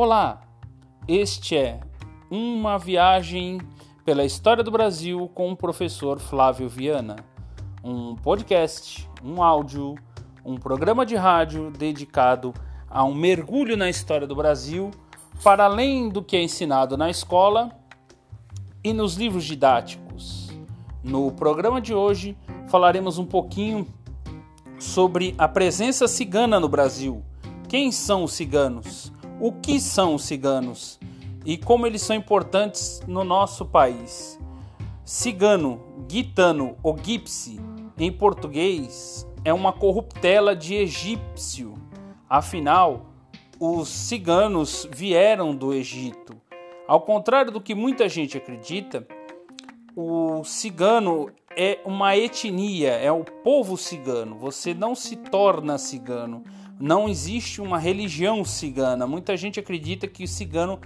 Olá, este é uma viagem pela história do Brasil com o professor Flávio Viana, um podcast, um áudio, um programa de rádio dedicado a um mergulho na história do Brasil, para além do que é ensinado na escola e nos livros didáticos. No programa de hoje falaremos um pouquinho sobre a presença cigana no Brasil. Quem são os ciganos? O que são os ciganos? E como eles são importantes no nosso país? Cigano, gitano ou gipsy, em português, é uma corruptela de egípcio. Afinal, os ciganos vieram do Egito. Ao contrário do que muita gente acredita, o cigano é uma etnia, é o povo cigano. Você não se torna cigano. Não existe uma religião cigana. Muita gente acredita que o cigano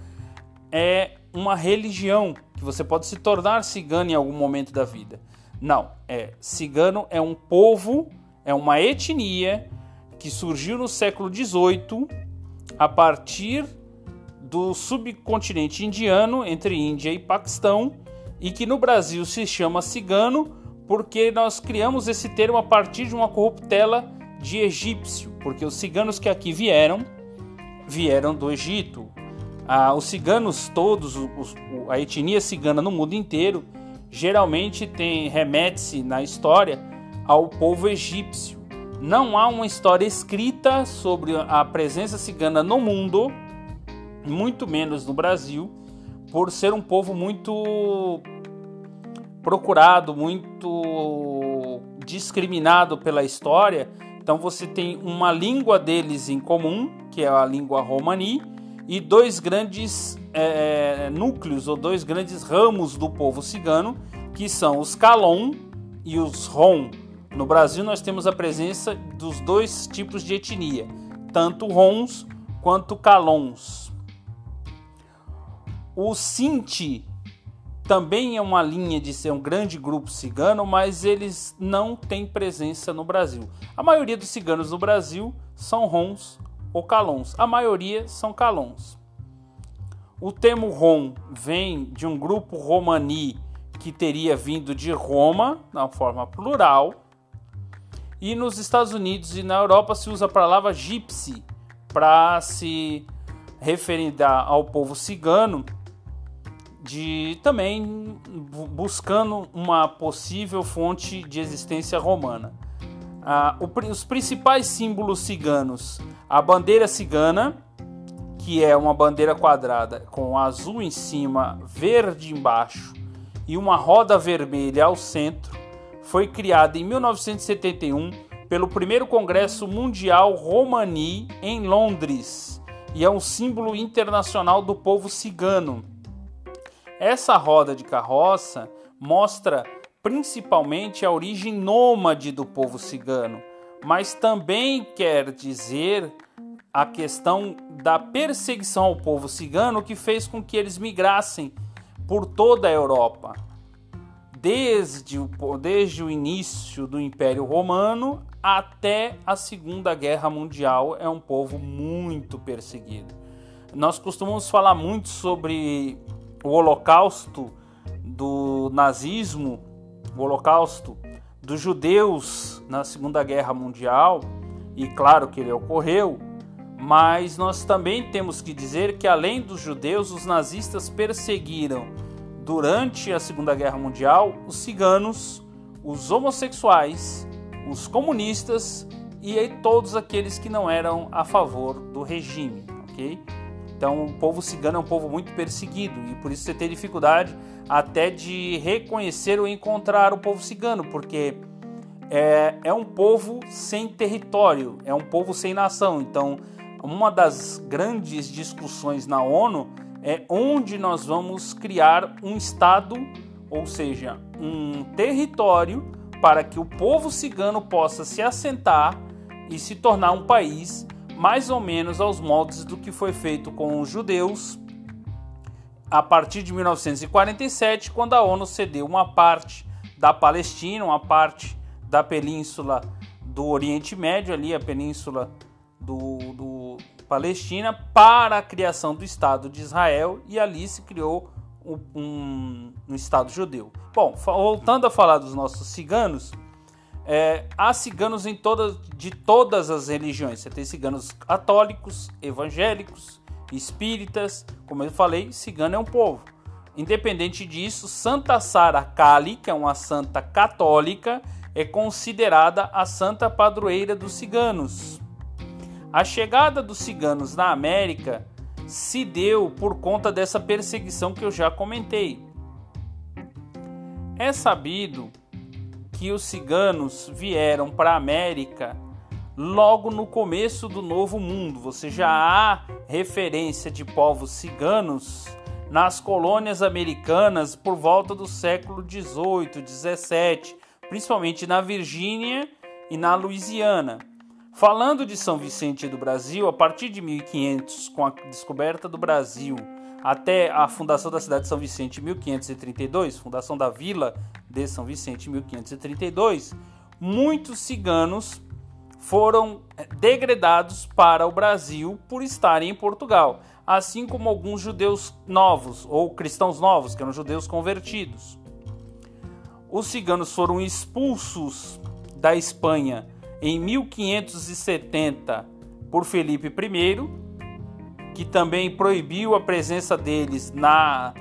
é uma religião, que você pode se tornar cigano em algum momento da vida. Não, é cigano é um povo, é uma etnia que surgiu no século XVIII a partir do subcontinente indiano entre Índia e Paquistão e que no Brasil se chama cigano porque nós criamos esse termo a partir de uma corruptela de egípcio, porque os ciganos que aqui vieram, vieram do Egito. Ah, os ciganos todos, os, a etnia cigana no mundo inteiro, geralmente tem remete-se na história ao povo egípcio. Não há uma história escrita sobre a presença cigana no mundo, muito menos no Brasil, por ser um povo muito procurado, muito discriminado pela história. Então você tem uma língua deles em comum, que é a língua romani, e dois grandes é, núcleos ou dois grandes ramos do povo cigano, que são os Calon e os Rom. No Brasil nós temos a presença dos dois tipos de etnia, tanto Roms quanto Calons. O Sinti também é uma linha de ser um grande grupo cigano, mas eles não têm presença no Brasil. A maioria dos ciganos no Brasil são rons ou calons. A maioria são calons. O termo rom vem de um grupo romani que teria vindo de Roma, na forma plural. E nos Estados Unidos e na Europa se usa a palavra gypsy para se referir ao povo cigano de também buscando uma possível fonte de existência romana. Ah, o, os principais símbolos ciganos: a bandeira cigana, que é uma bandeira quadrada com azul em cima, verde embaixo e uma roda vermelha ao centro, foi criada em 1971 pelo primeiro Congresso Mundial Romani em Londres e é um símbolo internacional do povo cigano essa roda de carroça mostra principalmente a origem nômade do povo cigano, mas também quer dizer a questão da perseguição ao povo cigano que fez com que eles migrassem por toda a Europa. Desde o, desde o início do Império Romano até a Segunda Guerra Mundial, é um povo muito perseguido. Nós costumamos falar muito sobre o holocausto do nazismo, o holocausto dos judeus na Segunda Guerra Mundial, e claro que ele ocorreu, mas nós também temos que dizer que além dos judeus, os nazistas perseguiram durante a Segunda Guerra Mundial os ciganos, os homossexuais, os comunistas e todos aqueles que não eram a favor do regime, ok? Então, o povo cigano é um povo muito perseguido e por isso você tem dificuldade até de reconhecer ou encontrar o povo cigano, porque é, é um povo sem território, é um povo sem nação. Então, uma das grandes discussões na ONU é onde nós vamos criar um Estado, ou seja, um território para que o povo cigano possa se assentar e se tornar um país mais ou menos aos moldes do que foi feito com os judeus a partir de 1947, quando a ONU cedeu uma parte da Palestina, uma parte da península do Oriente Médio, ali a península do, do Palestina para a criação do Estado de Israel e ali se criou um, um, um Estado judeu. Bom, voltando a falar dos nossos ciganos, é, há ciganos em de todas as religiões. Você tem ciganos católicos, evangélicos, espíritas. Como eu falei, cigano é um povo. Independente disso, Santa Sara Kali, que é uma santa católica, é considerada a santa padroeira dos ciganos. A chegada dos ciganos na América se deu por conta dessa perseguição que eu já comentei. É sabido que os ciganos vieram para a América logo no começo do Novo Mundo. Você já há referência de povos ciganos nas colônias americanas por volta do século 18, 17, principalmente na Virgínia e na Louisiana. Falando de São Vicente do Brasil, a partir de 1500, com a descoberta do Brasil, até a fundação da cidade de São Vicente em 1532, fundação da vila de São Vicente em 1532, muitos ciganos foram eh, degredados para o Brasil por estarem em Portugal, assim como alguns judeus novos ou cristãos novos, que eram judeus convertidos. Os ciganos foram expulsos da Espanha em 1570 por Felipe I, que também proibiu a presença deles na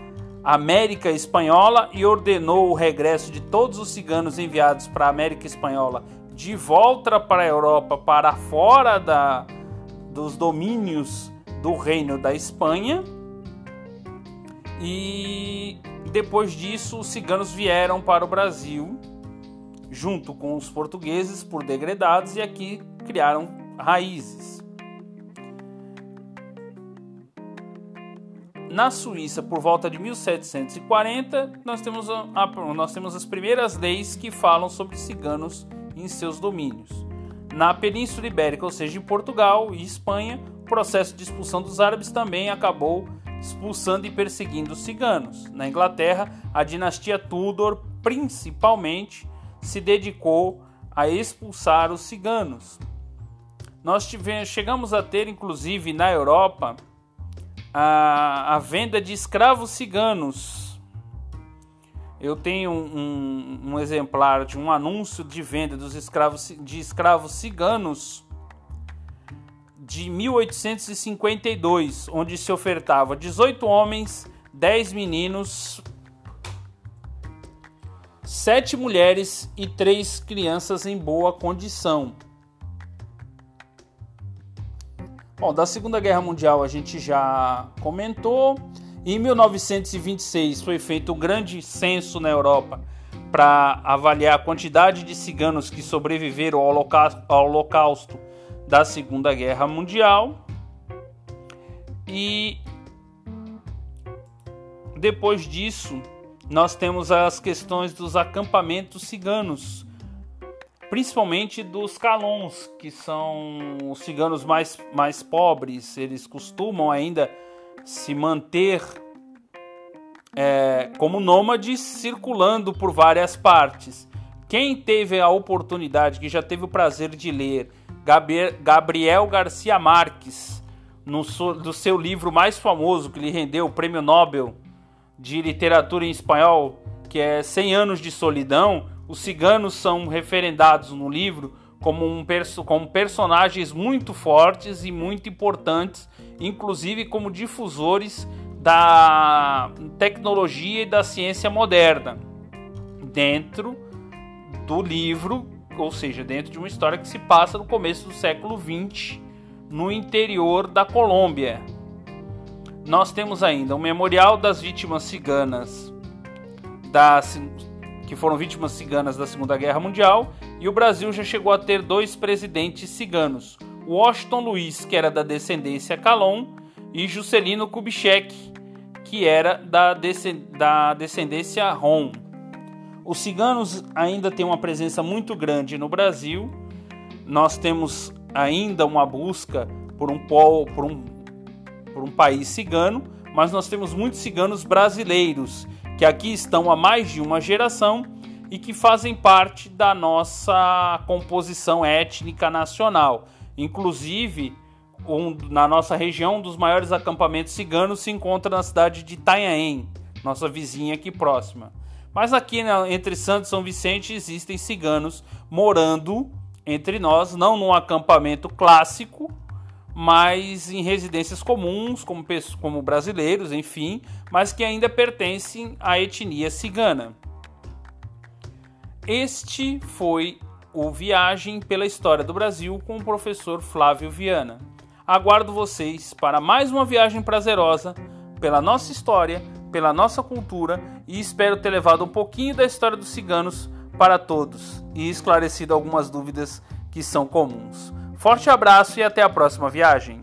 América Espanhola e ordenou o regresso de todos os ciganos enviados para a América Espanhola de volta para a Europa, para fora da, dos domínios do Reino da Espanha. E depois disso, os ciganos vieram para o Brasil junto com os portugueses por degredados e aqui criaram raízes. Na Suíça, por volta de 1740, nós temos, a, nós temos as primeiras leis que falam sobre ciganos em seus domínios. Na Península Ibérica, ou seja, em Portugal e Espanha, o processo de expulsão dos árabes também acabou expulsando e perseguindo os ciganos. Na Inglaterra, a dinastia Tudor, principalmente, se dedicou a expulsar os ciganos. Nós tivemos, chegamos a ter, inclusive, na Europa, a, a venda de escravos ciganos. Eu tenho um, um, um, exemplar de um anúncio de venda dos escravos, de escravos ciganos de 1852, onde se ofertava 18 homens, 10 meninos sete mulheres e três crianças em boa condição. Bom, da Segunda Guerra Mundial a gente já comentou. Em 1926 foi feito um grande censo na Europa para avaliar a quantidade de ciganos que sobreviveram ao Holocausto da Segunda Guerra Mundial. E depois disso, nós temos as questões dos acampamentos ciganos, principalmente dos calons, que são os ciganos mais, mais pobres, eles costumam ainda se manter é, como nômades circulando por várias partes. Quem teve a oportunidade, que já teve o prazer de ler Gabriel Garcia Marques, no, do seu livro mais famoso, que lhe rendeu o prêmio Nobel de literatura em espanhol, que é 100 anos de solidão, os ciganos são referendados no livro como, um perso como personagens muito fortes e muito importantes, inclusive como difusores da tecnologia e da ciência moderna dentro do livro, ou seja, dentro de uma história que se passa no começo do século XX no interior da Colômbia, nós temos ainda o Memorial das Vítimas Ciganas, das, que foram vítimas ciganas da Segunda Guerra Mundial, e o Brasil já chegou a ter dois presidentes ciganos, Washington Luiz, que era da descendência Calon, e Juscelino Kubitschek, que era da, da descendência Rom. Os ciganos ainda têm uma presença muito grande no Brasil. Nós temos ainda uma busca por um, por um por um país cigano, mas nós temos muitos ciganos brasileiros que aqui estão há mais de uma geração e que fazem parte da nossa composição étnica nacional. Inclusive, um, na nossa região, um dos maiores acampamentos ciganos se encontra na cidade de Itanhaém, nossa vizinha aqui próxima. Mas aqui né, entre Santos e São Vicente existem ciganos morando entre nós, não num acampamento clássico, mas em residências comuns, como, como brasileiros, enfim, mas que ainda pertencem à etnia cigana. Este foi o Viagem pela História do Brasil com o professor Flávio Viana. Aguardo vocês para mais uma viagem prazerosa pela nossa história, pela nossa cultura e espero ter levado um pouquinho da história dos ciganos para todos e esclarecido algumas dúvidas que são comuns. Forte abraço e até a próxima viagem!